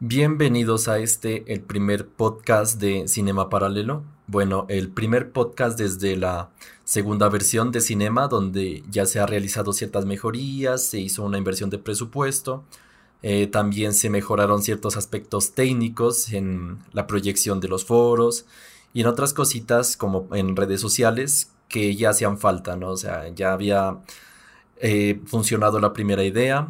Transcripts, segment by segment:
Bienvenidos a este, el primer podcast de Cinema Paralelo. Bueno, el primer podcast desde la segunda versión de Cinema, donde ya se ha realizado ciertas mejorías, se hizo una inversión de presupuesto, eh, también se mejoraron ciertos aspectos técnicos en la proyección de los foros y en otras cositas como en redes sociales que ya hacían falta, ¿no? O sea, ya había eh, funcionado la primera idea,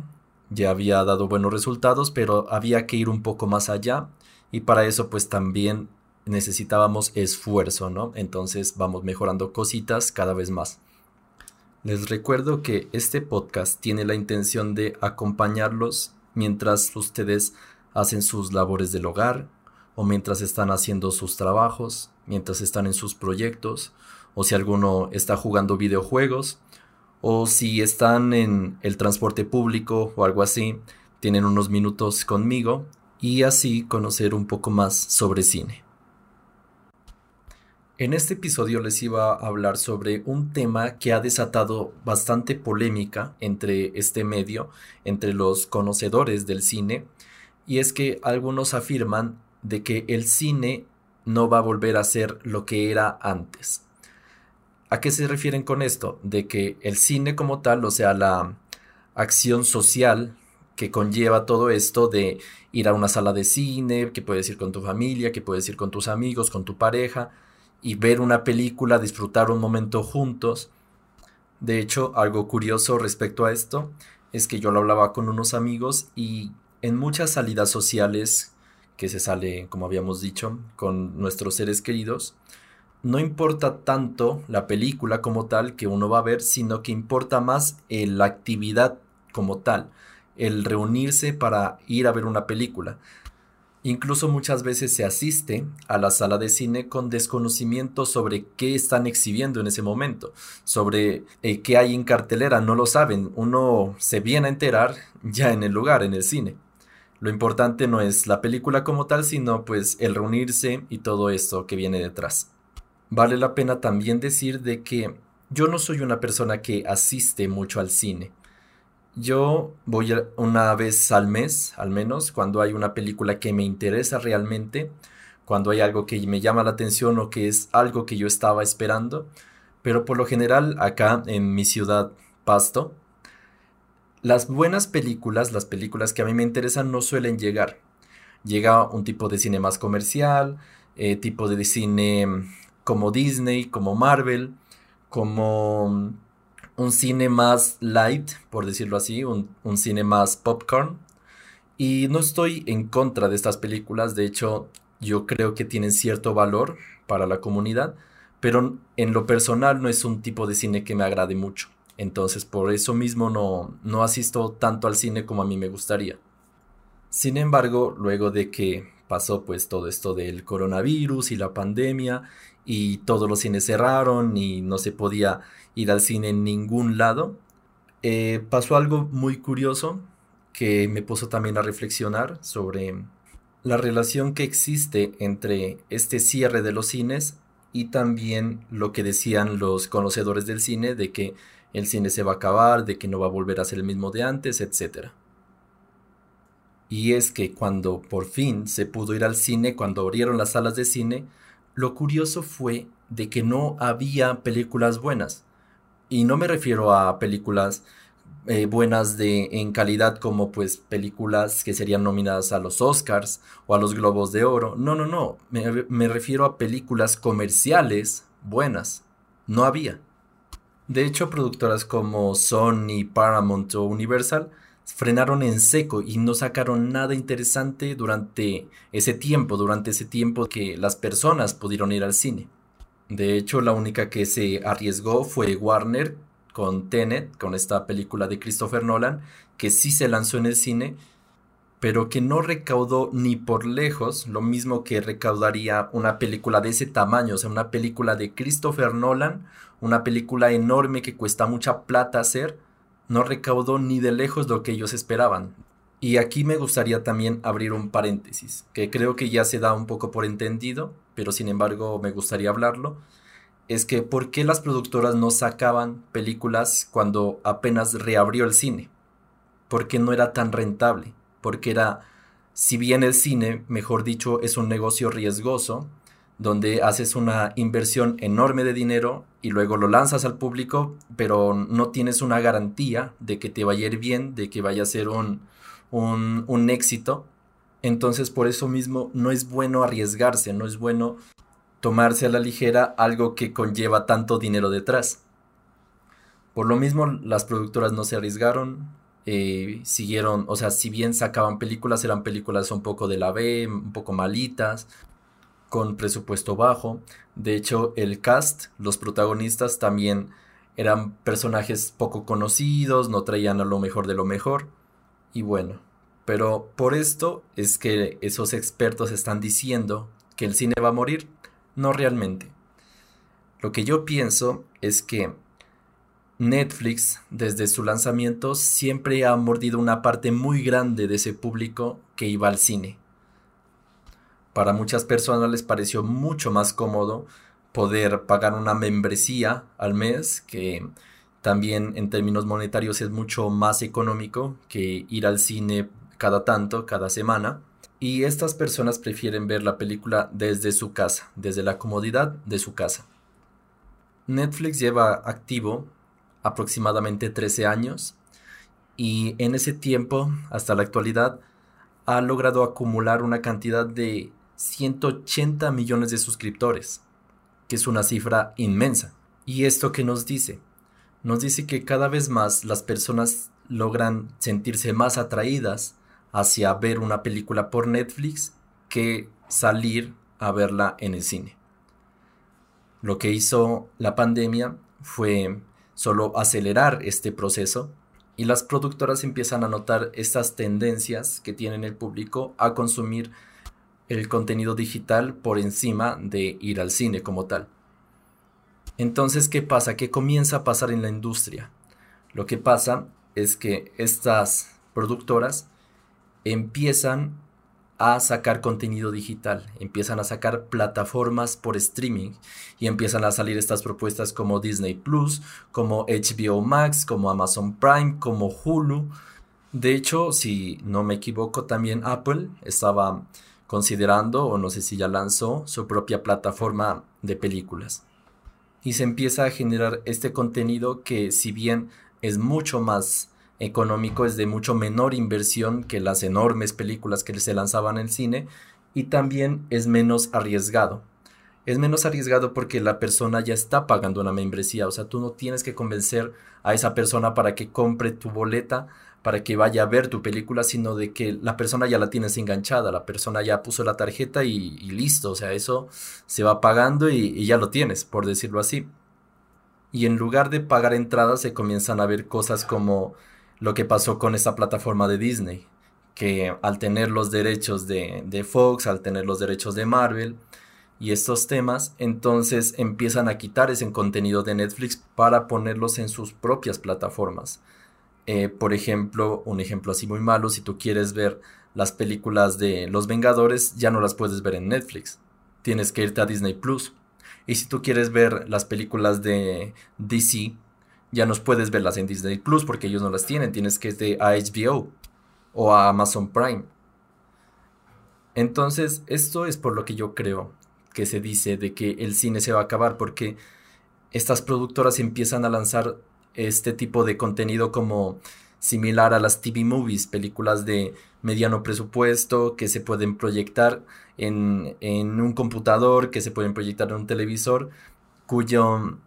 ya había dado buenos resultados, pero había que ir un poco más allá y para eso pues también necesitábamos esfuerzo, ¿no? Entonces vamos mejorando cositas cada vez más. Les recuerdo que este podcast tiene la intención de acompañarlos mientras ustedes hacen sus labores del hogar o mientras están haciendo sus trabajos, mientras están en sus proyectos o si alguno está jugando videojuegos o si están en el transporte público o algo así, tienen unos minutos conmigo y así conocer un poco más sobre cine. En este episodio les iba a hablar sobre un tema que ha desatado bastante polémica entre este medio, entre los conocedores del cine, y es que algunos afirman de que el cine no va a volver a ser lo que era antes. ¿A qué se refieren con esto? De que el cine como tal, o sea, la acción social que conlleva todo esto de ir a una sala de cine, que puedes ir con tu familia, que puedes ir con tus amigos, con tu pareja, y ver una película, disfrutar un momento juntos. De hecho, algo curioso respecto a esto es que yo lo hablaba con unos amigos y en muchas salidas sociales que se sale, como habíamos dicho, con nuestros seres queridos, no importa tanto la película como tal que uno va a ver, sino que importa más la actividad como tal, el reunirse para ir a ver una película. Incluso muchas veces se asiste a la sala de cine con desconocimiento sobre qué están exhibiendo en ese momento, sobre eh, qué hay en cartelera, no lo saben, uno se viene a enterar ya en el lugar, en el cine. Lo importante no es la película como tal, sino pues el reunirse y todo esto que viene detrás vale la pena también decir de que yo no soy una persona que asiste mucho al cine. Yo voy una vez al mes, al menos, cuando hay una película que me interesa realmente, cuando hay algo que me llama la atención o que es algo que yo estaba esperando. Pero por lo general, acá en mi ciudad, Pasto, las buenas películas, las películas que a mí me interesan, no suelen llegar. Llega un tipo de cine más comercial, eh, tipo de cine como Disney, como Marvel, como un cine más light, por decirlo así, un, cine más popcorn. Y no estoy en contra de estas películas, de hecho yo creo que tienen cierto valor para la comunidad, pero en lo personal no es un tipo de cine que me agrade mucho. Entonces por eso mismo no, no asisto tanto al cine como a mí me gustaría. Sin embargo, luego de que pasó pues todo esto del coronavirus y la pandemia y todos los cines cerraron y no se podía ir al cine en ningún lado, eh, pasó algo muy curioso que me puso también a reflexionar sobre la relación que existe entre este cierre de los cines y también lo que decían los conocedores del cine de que el cine se va a acabar, de que no va a volver a ser el mismo de antes, etc. Y es que cuando por fin se pudo ir al cine, cuando abrieron las salas de cine, lo curioso fue de que no había películas buenas. Y no me refiero a películas eh, buenas de, en calidad como pues películas que serían nominadas a los Oscars o a los Globos de Oro. No, no, no. Me, me refiero a películas comerciales buenas. No había. De hecho, productoras como Sony, Paramount o Universal frenaron en seco y no sacaron nada interesante durante ese tiempo, durante ese tiempo que las personas pudieron ir al cine. De hecho, la única que se arriesgó fue Warner con Tenet, con esta película de Christopher Nolan, que sí se lanzó en el cine, pero que no recaudó ni por lejos lo mismo que recaudaría una película de ese tamaño, o sea, una película de Christopher Nolan, una película enorme que cuesta mucha plata hacer, no recaudó ni de lejos lo que ellos esperaban. Y aquí me gustaría también abrir un paréntesis, que creo que ya se da un poco por entendido, pero sin embargo me gustaría hablarlo, es que ¿por qué las productoras no sacaban películas cuando apenas reabrió el cine? Porque no era tan rentable, porque era si bien el cine, mejor dicho, es un negocio riesgoso, donde haces una inversión enorme de dinero y luego lo lanzas al público, pero no tienes una garantía de que te vaya a ir bien, de que vaya a ser un, un, un éxito. Entonces por eso mismo no es bueno arriesgarse, no es bueno tomarse a la ligera algo que conlleva tanto dinero detrás. Por lo mismo las productoras no se arriesgaron, eh, siguieron, o sea, si bien sacaban películas, eran películas un poco de la B, un poco malitas, con presupuesto bajo. De hecho, el cast, los protagonistas también eran personajes poco conocidos, no traían a lo mejor de lo mejor. Y bueno, pero por esto es que esos expertos están diciendo que el cine va a morir. No realmente. Lo que yo pienso es que Netflix, desde su lanzamiento, siempre ha mordido una parte muy grande de ese público que iba al cine. Para muchas personas les pareció mucho más cómodo poder pagar una membresía al mes, que también en términos monetarios es mucho más económico que ir al cine cada tanto, cada semana. Y estas personas prefieren ver la película desde su casa, desde la comodidad de su casa. Netflix lleva activo aproximadamente 13 años y en ese tiempo, hasta la actualidad, ha logrado acumular una cantidad de 180 millones de suscriptores, que es una cifra inmensa. ¿Y esto qué nos dice? Nos dice que cada vez más las personas logran sentirse más atraídas hacia ver una película por Netflix que salir a verla en el cine. Lo que hizo la pandemia fue solo acelerar este proceso y las productoras empiezan a notar estas tendencias que tiene el público a consumir el contenido digital por encima de ir al cine como tal. Entonces, ¿qué pasa? ¿Qué comienza a pasar en la industria? Lo que pasa es que estas productoras empiezan a sacar contenido digital, empiezan a sacar plataformas por streaming y empiezan a salir estas propuestas como Disney Plus, como HBO Max, como Amazon Prime, como Hulu. De hecho, si no me equivoco, también Apple estaba considerando, o no sé si ya lanzó, su propia plataforma de películas. Y se empieza a generar este contenido que si bien es mucho más económico, es de mucho menor inversión que las enormes películas que se lanzaban en el cine y también es menos arriesgado. Es menos arriesgado porque la persona ya está pagando una membresía, o sea, tú no tienes que convencer a esa persona para que compre tu boleta, para que vaya a ver tu película, sino de que la persona ya la tienes enganchada, la persona ya puso la tarjeta y, listo, o sea, eso se va pagando y ya lo tienes, por decirlo así. Y en lugar de pagar entradas se comienzan a ver cosas como lo que pasó con esa plataforma de Disney, que al tener los derechos de, de Fox, al tener los derechos de Marvel y estos temas, entonces empiezan a quitar ese contenido de Netflix para ponerlos en sus propias plataformas. Eh, por ejemplo, un ejemplo así muy malo, si tú quieres ver las películas de Los Vengadores, ya no las puedes ver en Netflix. Tienes que irte a Disney Plus. Y si tú quieres ver las películas de DC, ya no puedes verlas en Disney Plus porque ellos no las tienen, tienes que ir a HBO o a Amazon Prime. Entonces, esto es por lo que yo creo que se dice de que el cine se va a acabar porque estas productoras empiezan a lanzar este tipo de contenido como similar a las TV movies, películas de mediano presupuesto que se pueden proyectar en, en un computador, que se pueden proyectar en un televisor, cuyo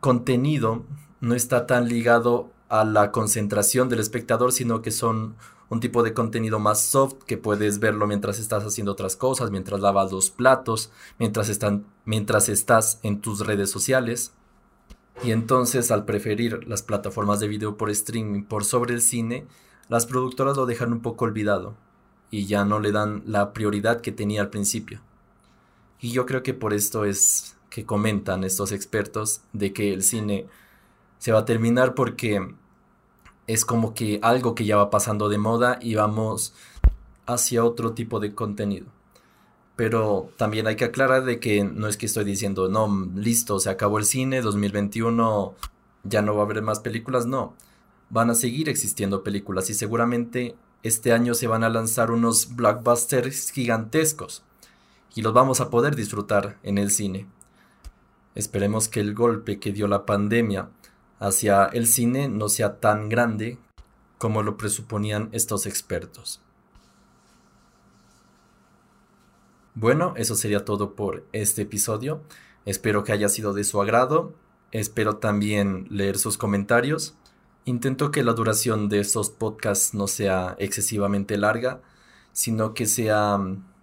contenido no está tan ligado a la concentración del espectador, sino que son un tipo de contenido más soft que puedes verlo mientras estás haciendo otras cosas, mientras lavas los platos, mientras, están, mientras estás en tus redes sociales. Y entonces al preferir las plataformas de video por streaming por sobre el cine, las productoras lo dejan un poco olvidado y ya no le dan la prioridad que tenía al principio. Y yo creo que por esto es que comentan estos expertos de que el cine se va a terminar porque es como que algo que ya va pasando de moda y vamos hacia otro tipo de contenido. Pero también hay que aclarar de que no es que estoy diciendo, no, listo, se acabó el cine, 2021 ya no va a haber más películas, no. Van a seguir existiendo películas y seguramente este año se van a lanzar unos blockbusters gigantescos y los vamos a poder disfrutar en el cine. Esperemos que el golpe que dio la pandemia hacia el cine no sea tan grande como lo presuponían estos expertos. Bueno, eso sería todo por este episodio. Espero que haya sido de su agrado. Espero también leer sus comentarios. Intento que la duración de estos podcasts no sea excesivamente larga, sino que sea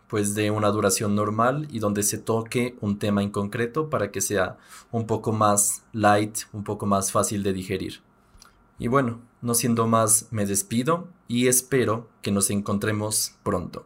pues de una duración normal y donde se toque un tema en concreto para que sea un poco más light, un poco más fácil de digerir. Y bueno, no siendo más, me despido y espero que nos encontremos pronto.